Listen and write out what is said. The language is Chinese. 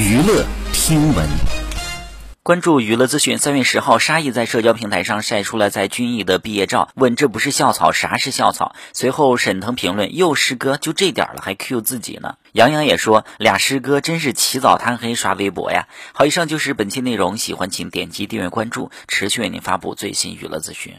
娱乐听闻，关注娱乐资讯。三月十号，沙溢在社交平台上晒出了在军艺的毕业照，问这不是校草，啥是校草？随后沈腾评论：「又师哥，就这点了还 Q 自己呢！」杨洋也说：「俩师哥真是起早贪黑刷微博呀！」好，以上就是本期内容，喜欢请点击订阅关注，持续为您发布最新娱乐资讯。